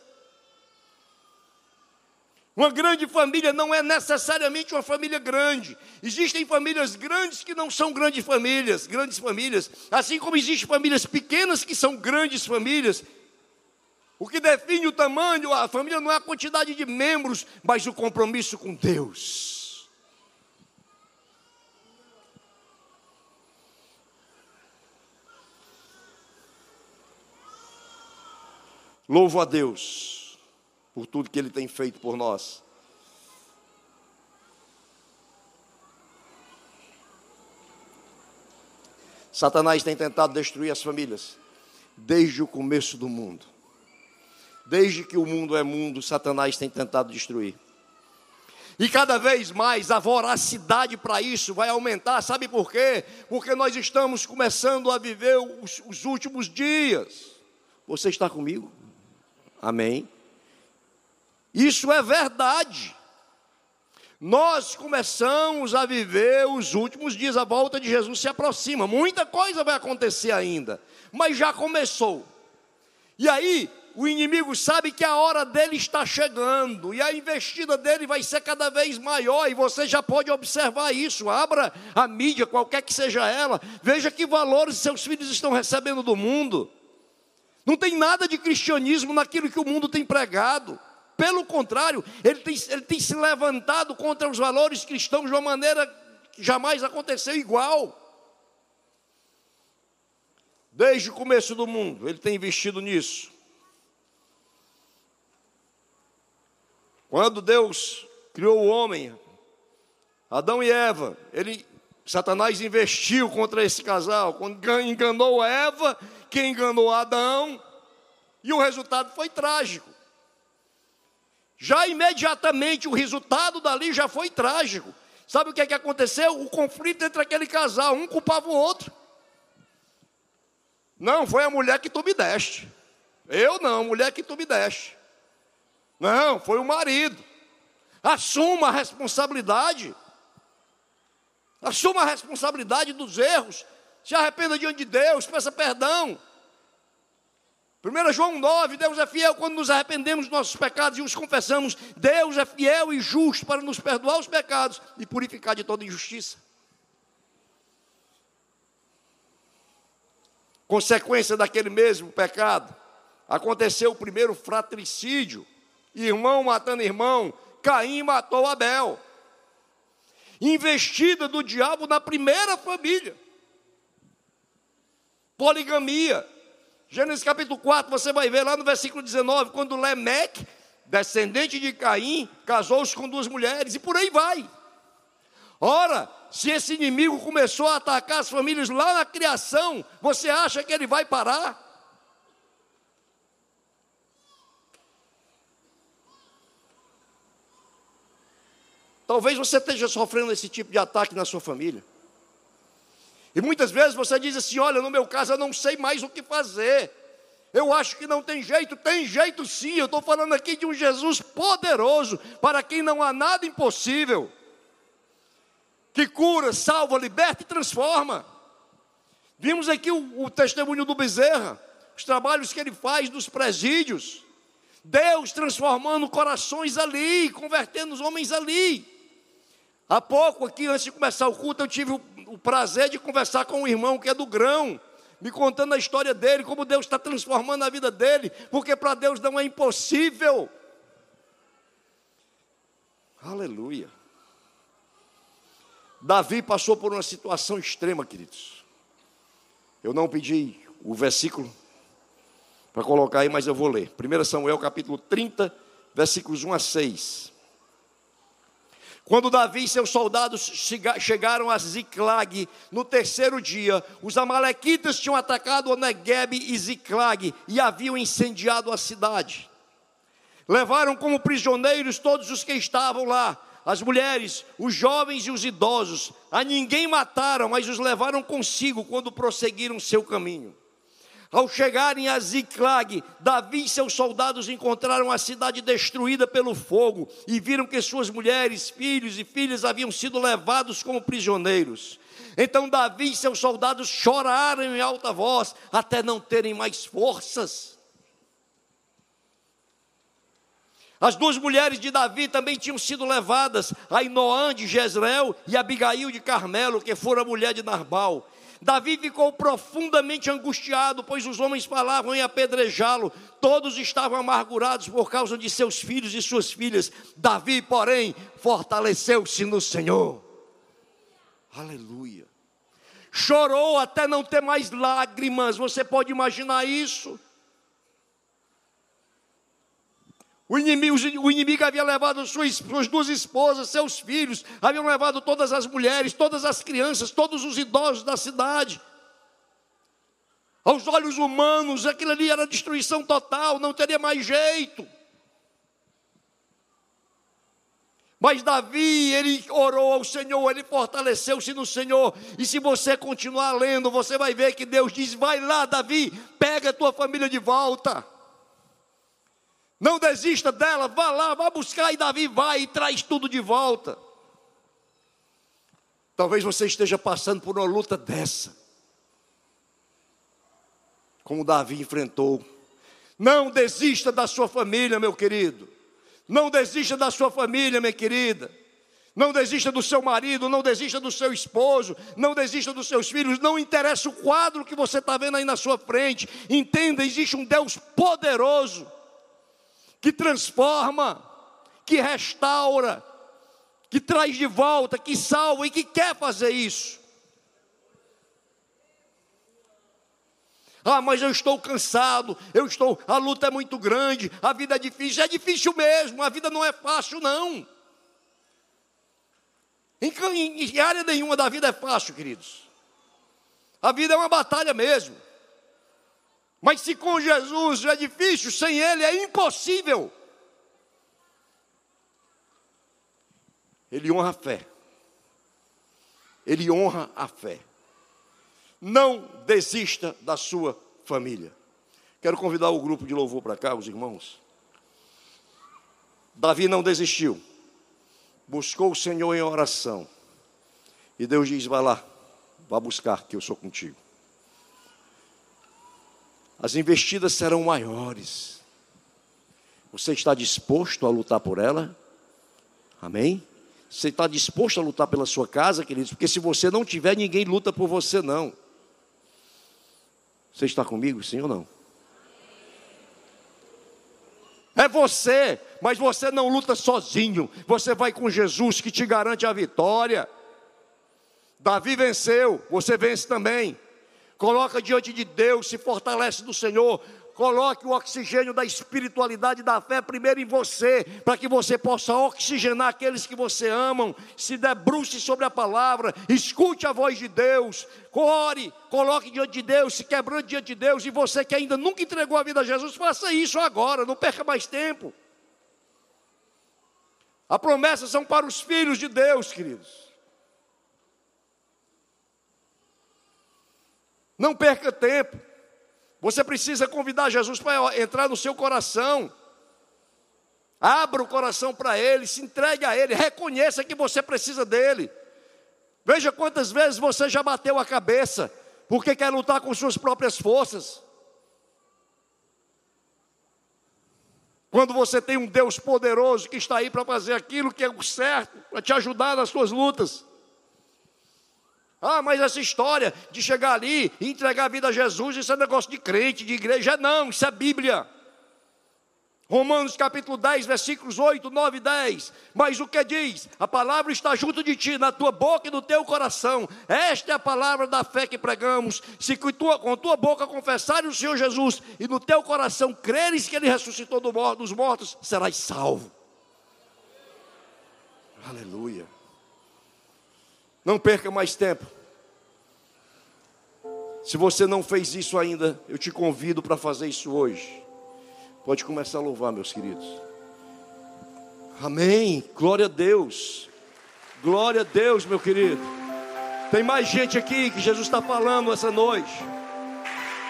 Uma grande família não é necessariamente uma família grande. Existem famílias grandes que não são grandes famílias, grandes famílias, assim como existem famílias pequenas que são grandes famílias. O que define o tamanho, a família não é a quantidade de membros, mas o compromisso com Deus. Louvo a Deus por tudo que Ele tem feito por nós. Satanás tem tentado destruir as famílias desde o começo do mundo. Desde que o mundo é mundo, Satanás tem tentado destruir. E cada vez mais a voracidade para isso vai aumentar, sabe por quê? Porque nós estamos começando a viver os, os últimos dias. Você está comigo? Amém. Isso é verdade. Nós começamos a viver os últimos dias, a volta de Jesus se aproxima. Muita coisa vai acontecer ainda, mas já começou. E aí, o inimigo sabe que a hora dele está chegando, e a investida dele vai ser cada vez maior, e você já pode observar isso. Abra a mídia, qualquer que seja ela, veja que valores seus filhos estão recebendo do mundo. Não tem nada de cristianismo naquilo que o mundo tem pregado. Pelo contrário, ele tem, ele tem se levantado contra os valores cristãos de uma maneira que jamais aconteceu igual. Desde o começo do mundo, ele tem investido nisso. Quando Deus criou o homem, Adão e Eva, ele, Satanás investiu contra esse casal, quando enganou Eva, quem enganou Adão, e o resultado foi trágico. Já imediatamente o resultado dali já foi trágico. Sabe o que é que aconteceu? O conflito entre aquele casal, um culpava o outro. Não, foi a mulher que tu me deste. Eu não, mulher que tu me deste. Não, foi o marido. Assuma a responsabilidade. Assuma a responsabilidade dos erros. Se arrependa diante de Deus, peça perdão. 1 João 9, Deus é fiel quando nos arrependemos dos nossos pecados e os confessamos. Deus é fiel e justo para nos perdoar os pecados e purificar de toda injustiça. Consequência daquele mesmo pecado, aconteceu o primeiro fratricídio, irmão matando irmão, Caim matou Abel. Investida do diabo na primeira família. Poligamia. Gênesis capítulo 4, você vai ver lá no versículo 19, quando Lemeque, descendente de Caim, casou-se com duas mulheres, e por aí vai. Ora, se esse inimigo começou a atacar as famílias lá na criação, você acha que ele vai parar? Talvez você esteja sofrendo esse tipo de ataque na sua família. E muitas vezes você diz assim: olha, no meu caso eu não sei mais o que fazer. Eu acho que não tem jeito, tem jeito sim. Eu estou falando aqui de um Jesus poderoso, para quem não há nada impossível, que cura, salva, liberta e transforma. Vimos aqui o, o testemunho do Bezerra, os trabalhos que ele faz nos presídios. Deus transformando corações ali, convertendo os homens ali. Há pouco aqui, antes de começar o culto, eu tive o o prazer de conversar com um irmão que é do grão, me contando a história dele, como Deus está transformando a vida dele, porque para Deus não é impossível. Aleluia. Davi passou por uma situação extrema, queridos. Eu não pedi o versículo para colocar aí, mas eu vou ler. 1 Samuel capítulo 30, versículos 1 a 6. Quando Davi e seus soldados chegaram a Ziclag no terceiro dia, os amalequitas tinham atacado Negueb e Ziclag e haviam incendiado a cidade. Levaram como prisioneiros todos os que estavam lá, as mulheres, os jovens e os idosos. A ninguém mataram, mas os levaram consigo quando prosseguiram seu caminho. Ao chegarem a Ziclag, Davi e seus soldados encontraram a cidade destruída pelo fogo e viram que suas mulheres, filhos e filhas haviam sido levados como prisioneiros. Então Davi e seus soldados choraram em alta voz até não terem mais forças. As duas mulheres de Davi também tinham sido levadas, Ainoã de Jezreel e Abigail de Carmelo, que fora mulher de Narbal. Davi ficou profundamente angustiado, pois os homens falavam em apedrejá-lo, todos estavam amargurados por causa de seus filhos e suas filhas. Davi, porém, fortaleceu-se no Senhor. Aleluia. Chorou até não ter mais lágrimas, você pode imaginar isso? O inimigo, o inimigo, havia levado suas, suas, duas esposas, seus filhos, haviam levado todas as mulheres, todas as crianças, todos os idosos da cidade. Aos olhos humanos, aquilo ali era destruição total, não teria mais jeito. Mas Davi, ele orou ao Senhor, ele fortaleceu-se no Senhor. E se você continuar lendo, você vai ver que Deus diz: Vai lá, Davi, pega a tua família de volta. Não desista dela, vá lá, vá buscar e Davi vai e traz tudo de volta. Talvez você esteja passando por uma luta dessa. Como Davi enfrentou. Não desista da sua família, meu querido. Não desista da sua família, minha querida. Não desista do seu marido, não desista do seu esposo, não desista dos seus filhos, não interessa o quadro que você está vendo aí na sua frente. Entenda, existe um Deus poderoso que transforma, que restaura, que traz de volta, que salva e que quer fazer isso. Ah, mas eu estou cansado, eu estou, a luta é muito grande, a vida é difícil, é difícil mesmo, a vida não é fácil, não. Em, em, área nenhuma da vida é fácil, queridos. A vida é uma batalha mesmo. Mas se com Jesus é difícil, sem Ele é impossível. Ele honra a fé. Ele honra a fé. Não desista da sua família. Quero convidar o grupo de louvor para cá, os irmãos. Davi não desistiu. Buscou o Senhor em oração. E Deus diz: Vai lá, vá buscar, que eu sou contigo. As investidas serão maiores. Você está disposto a lutar por ela? Amém? Você está disposto a lutar pela sua casa, queridos? Porque se você não tiver, ninguém luta por você, não. Você está comigo, sim ou não? É você, mas você não luta sozinho. Você vai com Jesus que te garante a vitória. Davi venceu, você vence também. Coloca diante de Deus, se fortalece do Senhor. Coloque o oxigênio da espiritualidade da fé primeiro em você, para que você possa oxigenar aqueles que você amam. Se debruce sobre a palavra, escute a voz de Deus, ore, coloque diante de Deus, se quebrando diante de Deus. E você que ainda nunca entregou a vida a Jesus, faça isso agora, não perca mais tempo. A promessa são para os filhos de Deus, queridos. Não perca tempo. Você precisa convidar Jesus para entrar no seu coração. Abra o coração para Ele, se entregue a Ele, reconheça que você precisa dEle. Veja quantas vezes você já bateu a cabeça, porque quer lutar com suas próprias forças. Quando você tem um Deus poderoso que está aí para fazer aquilo que é o certo, para te ajudar nas suas lutas. Ah, mas essa história de chegar ali e entregar a vida a Jesus, isso é negócio de crente, de igreja. Não, isso é Bíblia. Romanos capítulo 10, versículos 8, 9 e 10. Mas o que diz? A palavra está junto de ti, na tua boca e no teu coração. Esta é a palavra da fé que pregamos. Se com tua, com tua boca confessares o Senhor Jesus e no teu coração creres que Ele ressuscitou dos mortos, serás salvo. Aleluia. Não perca mais tempo. Se você não fez isso ainda, eu te convido para fazer isso hoje. Pode começar a louvar, meus queridos. Amém. Glória a Deus. Glória a Deus, meu querido. Tem mais gente aqui que Jesus está falando essa noite.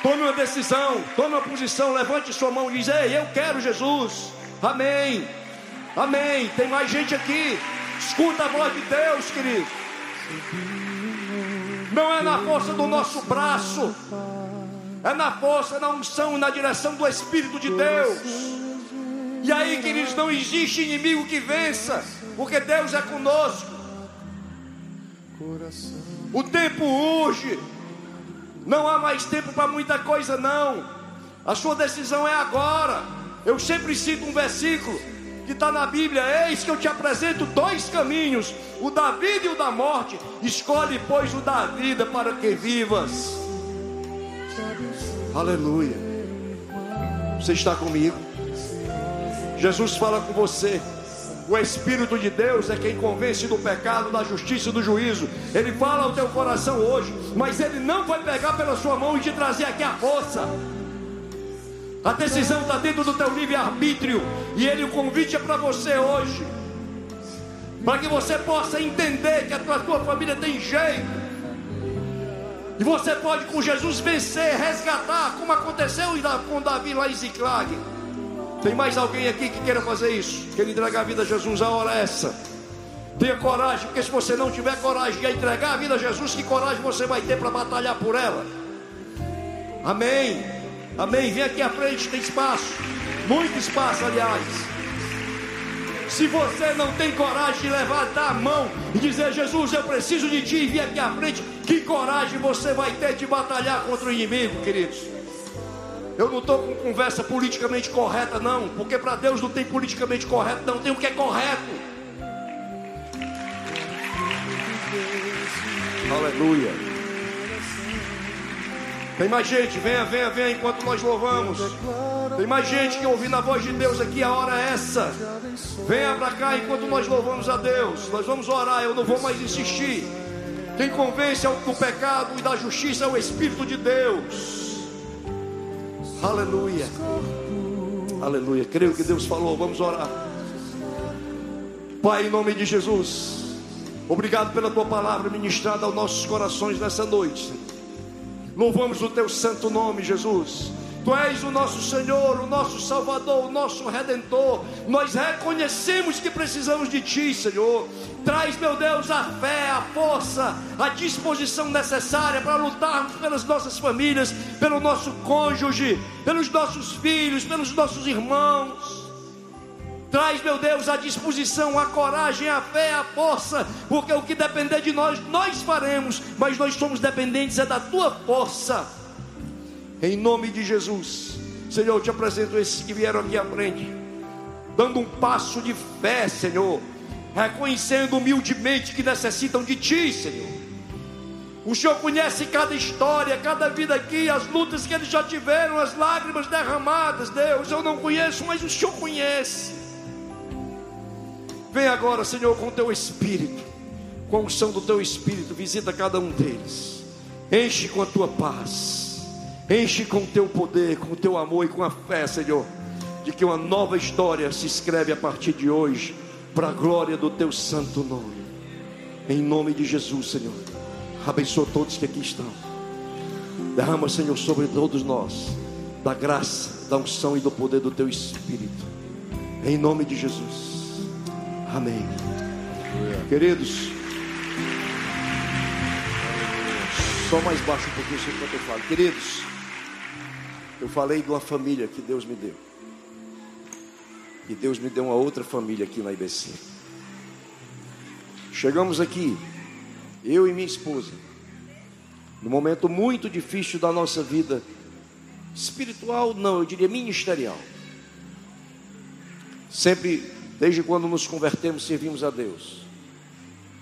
Tome uma decisão, tome uma posição, levante sua mão e diz: Ei, eu quero Jesus. Amém. Amém. Tem mais gente aqui. Escuta a voz de Deus, querido. Não é na força do nosso braço, é na força, na unção e na direção do Espírito de Deus. E aí, queridos, não existe inimigo que vença, porque Deus é conosco. O tempo urge, não há mais tempo para muita coisa, não. A sua decisão é agora. Eu sempre cito um versículo que está na Bíblia: Eis que eu te apresento dois caminhos, o da vida e o da morte. Escolhe, pois, o da vida para que vivas. Aleluia. Você está comigo? Jesus fala com você. O Espírito de Deus é quem convence do pecado, da justiça e do juízo. Ele fala ao teu coração hoje, mas ele não vai pegar pela sua mão e te trazer aqui a força. A decisão está dentro do teu livre-arbítrio. E ele o convite é para você hoje. Para que você possa entender que a tua, tua família tem jeito. E você pode com Jesus vencer, resgatar, como aconteceu com Davi lá em Ziclag. Tem mais alguém aqui que queira fazer isso? Queira entregar a vida a Jesus? A hora é essa. Tenha coragem, porque se você não tiver coragem de entregar a vida a Jesus, que coragem você vai ter para batalhar por ela? Amém. Amém. Vem aqui à frente, tem espaço. Muito espaço, aliás. Se você não tem coragem de levantar a mão e dizer, Jesus, eu preciso de ti, e vir aqui à frente, que coragem você vai ter de batalhar contra o inimigo, queridos? Eu não estou com conversa politicamente correta, não, porque para Deus não tem politicamente correto, não, tem o que é correto. Aleluia. Tem mais gente, venha, venha, venha enquanto nós louvamos. Tem mais gente que ouvindo a voz de Deus aqui, a hora é essa. Venha para cá enquanto nós louvamos a Deus. Nós vamos orar, eu não vou mais insistir. Quem convence do pecado e da justiça é o Espírito de Deus. Aleluia. Aleluia. Creio que Deus falou. Vamos orar. Pai, em nome de Jesus. Obrigado pela tua palavra ministrada aos nossos corações nessa noite. Louvamos o teu santo nome, Jesus. Tu és o nosso Senhor, o nosso Salvador, o nosso Redentor. Nós reconhecemos que precisamos de Ti, Senhor. Traz, meu Deus, a fé, a força, a disposição necessária para lutarmos pelas nossas famílias, pelo nosso cônjuge, pelos nossos filhos, pelos nossos irmãos. Traz, meu Deus, a disposição, a coragem, a fé, a força, porque o que depender de nós, nós faremos, mas nós somos dependentes é da tua força. Em nome de Jesus, Senhor, eu te apresento esses que vieram aqui à frente, dando um passo de fé, Senhor reconhecendo humildemente que necessitam de Ti, Senhor. O Senhor conhece cada história, cada vida aqui, as lutas que eles já tiveram, as lágrimas derramadas, Deus. Eu não conheço, mas o Senhor conhece. Vem agora, Senhor, com o Teu Espírito, com a unção do Teu Espírito, visita cada um deles. Enche com a Tua paz, enche com o Teu poder, com o Teu amor e com a fé, Senhor, de que uma nova história se escreve a partir de hoje para a glória do teu santo nome. Em nome de Jesus, Senhor. Abençoa todos que aqui estão. Derrama, Senhor, sobre todos nós da graça, da unção e do poder do teu Espírito. Em nome de Jesus. Amém. Queridos, só mais baixo um pouquinho enquanto eu falo. Queridos, eu falei de uma família que Deus me deu. E Deus me deu uma outra família aqui na IBC. Chegamos aqui, eu e minha esposa, num momento muito difícil da nossa vida, espiritual, não, eu diria ministerial. Sempre, desde quando nos convertemos, servimos a Deus.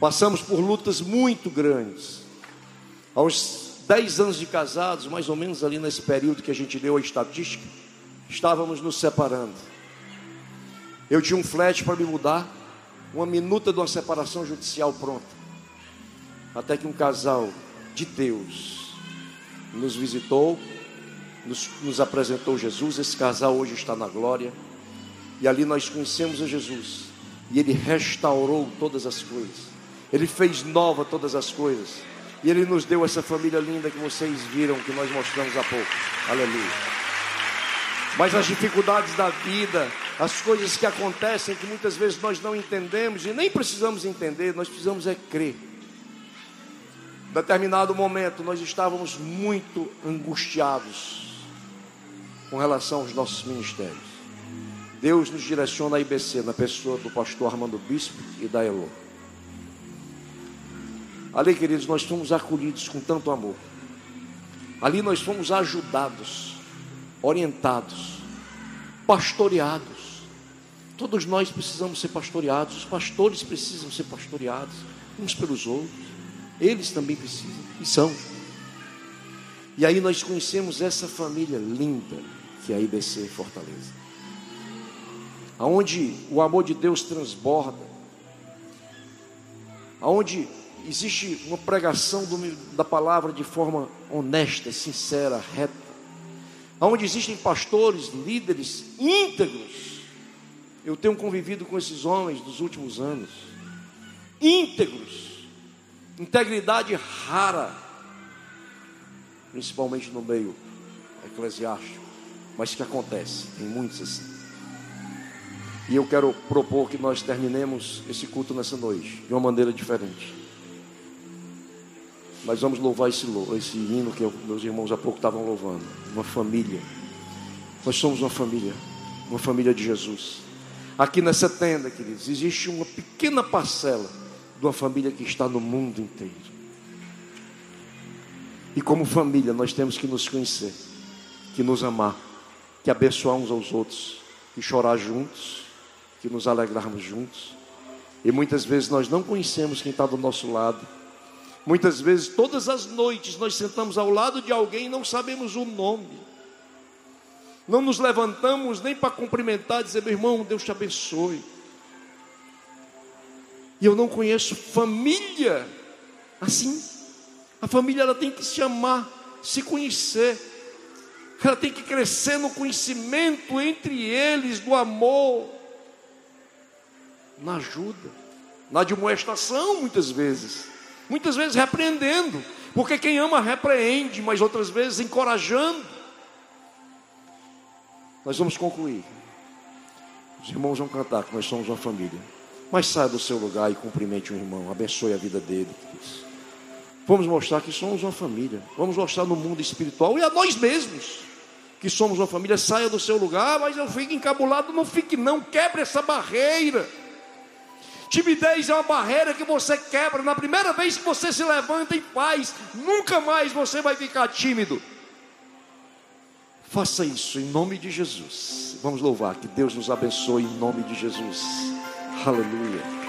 Passamos por lutas muito grandes. Aos 10 anos de casados, mais ou menos ali nesse período que a gente deu a estatística, estávamos nos separando. Eu tinha um flat para me mudar, uma minuta de uma separação judicial pronta. Até que um casal de Deus nos visitou, nos, nos apresentou Jesus. Esse casal hoje está na glória. E ali nós conhecemos a Jesus. E ele restaurou todas as coisas. Ele fez nova todas as coisas. E ele nos deu essa família linda que vocês viram, que nós mostramos há pouco. Aleluia. Mas as dificuldades da vida, as coisas que acontecem que muitas vezes nós não entendemos e nem precisamos entender, nós precisamos é crer. Em determinado momento nós estávamos muito angustiados com relação aos nossos ministérios. Deus nos direciona a IBC na pessoa do pastor Armando Bispo e da Elo. Ali, queridos, nós fomos acolhidos com tanto amor. Ali nós fomos ajudados orientados, pastoreados. Todos nós precisamos ser pastoreados, os pastores precisam ser pastoreados uns pelos outros. Eles também precisam e são. E aí nós conhecemos essa família linda que é a IBC Fortaleza. Aonde o amor de Deus transborda. Aonde existe uma pregação do, da palavra de forma honesta, sincera, reta onde existem pastores, líderes íntegros. Eu tenho convivido com esses homens dos últimos anos, íntegros, integridade rara, principalmente no meio eclesiástico, mas que acontece, tem muitos assim. E eu quero propor que nós terminemos esse culto nessa noite de uma maneira diferente. Nós vamos louvar esse, esse hino que meus irmãos há pouco estavam louvando. Uma família. Nós somos uma família. Uma família de Jesus. Aqui nessa tenda, queridos, existe uma pequena parcela de uma família que está no mundo inteiro. E como família, nós temos que nos conhecer, que nos amar, que abençoar uns aos outros, que chorar juntos, que nos alegrarmos juntos. E muitas vezes nós não conhecemos quem está do nosso lado Muitas vezes, todas as noites, nós sentamos ao lado de alguém e não sabemos o nome. Não nos levantamos nem para cumprimentar, dizer, meu irmão, Deus te abençoe. E eu não conheço família assim. A família ela tem que se amar, se conhecer. Ela tem que crescer no conhecimento entre eles, do amor, na ajuda, na admoestação, muitas vezes. Muitas vezes repreendendo, porque quem ama repreende, mas outras vezes encorajando. Nós vamos concluir. Os irmãos vão cantar que nós somos uma família. Mas saia do seu lugar e cumprimente um irmão, abençoe a vida dele. Vamos mostrar que somos uma família. Vamos mostrar no mundo espiritual e a nós mesmos que somos uma família. Saia do seu lugar, mas eu fico encabulado. Não fique, não. Quebre essa barreira. Timidez é uma barreira que você quebra na primeira vez que você se levanta e faz. Nunca mais você vai ficar tímido. Faça isso em nome de Jesus. Vamos louvar. Que Deus nos abençoe em nome de Jesus. Aleluia.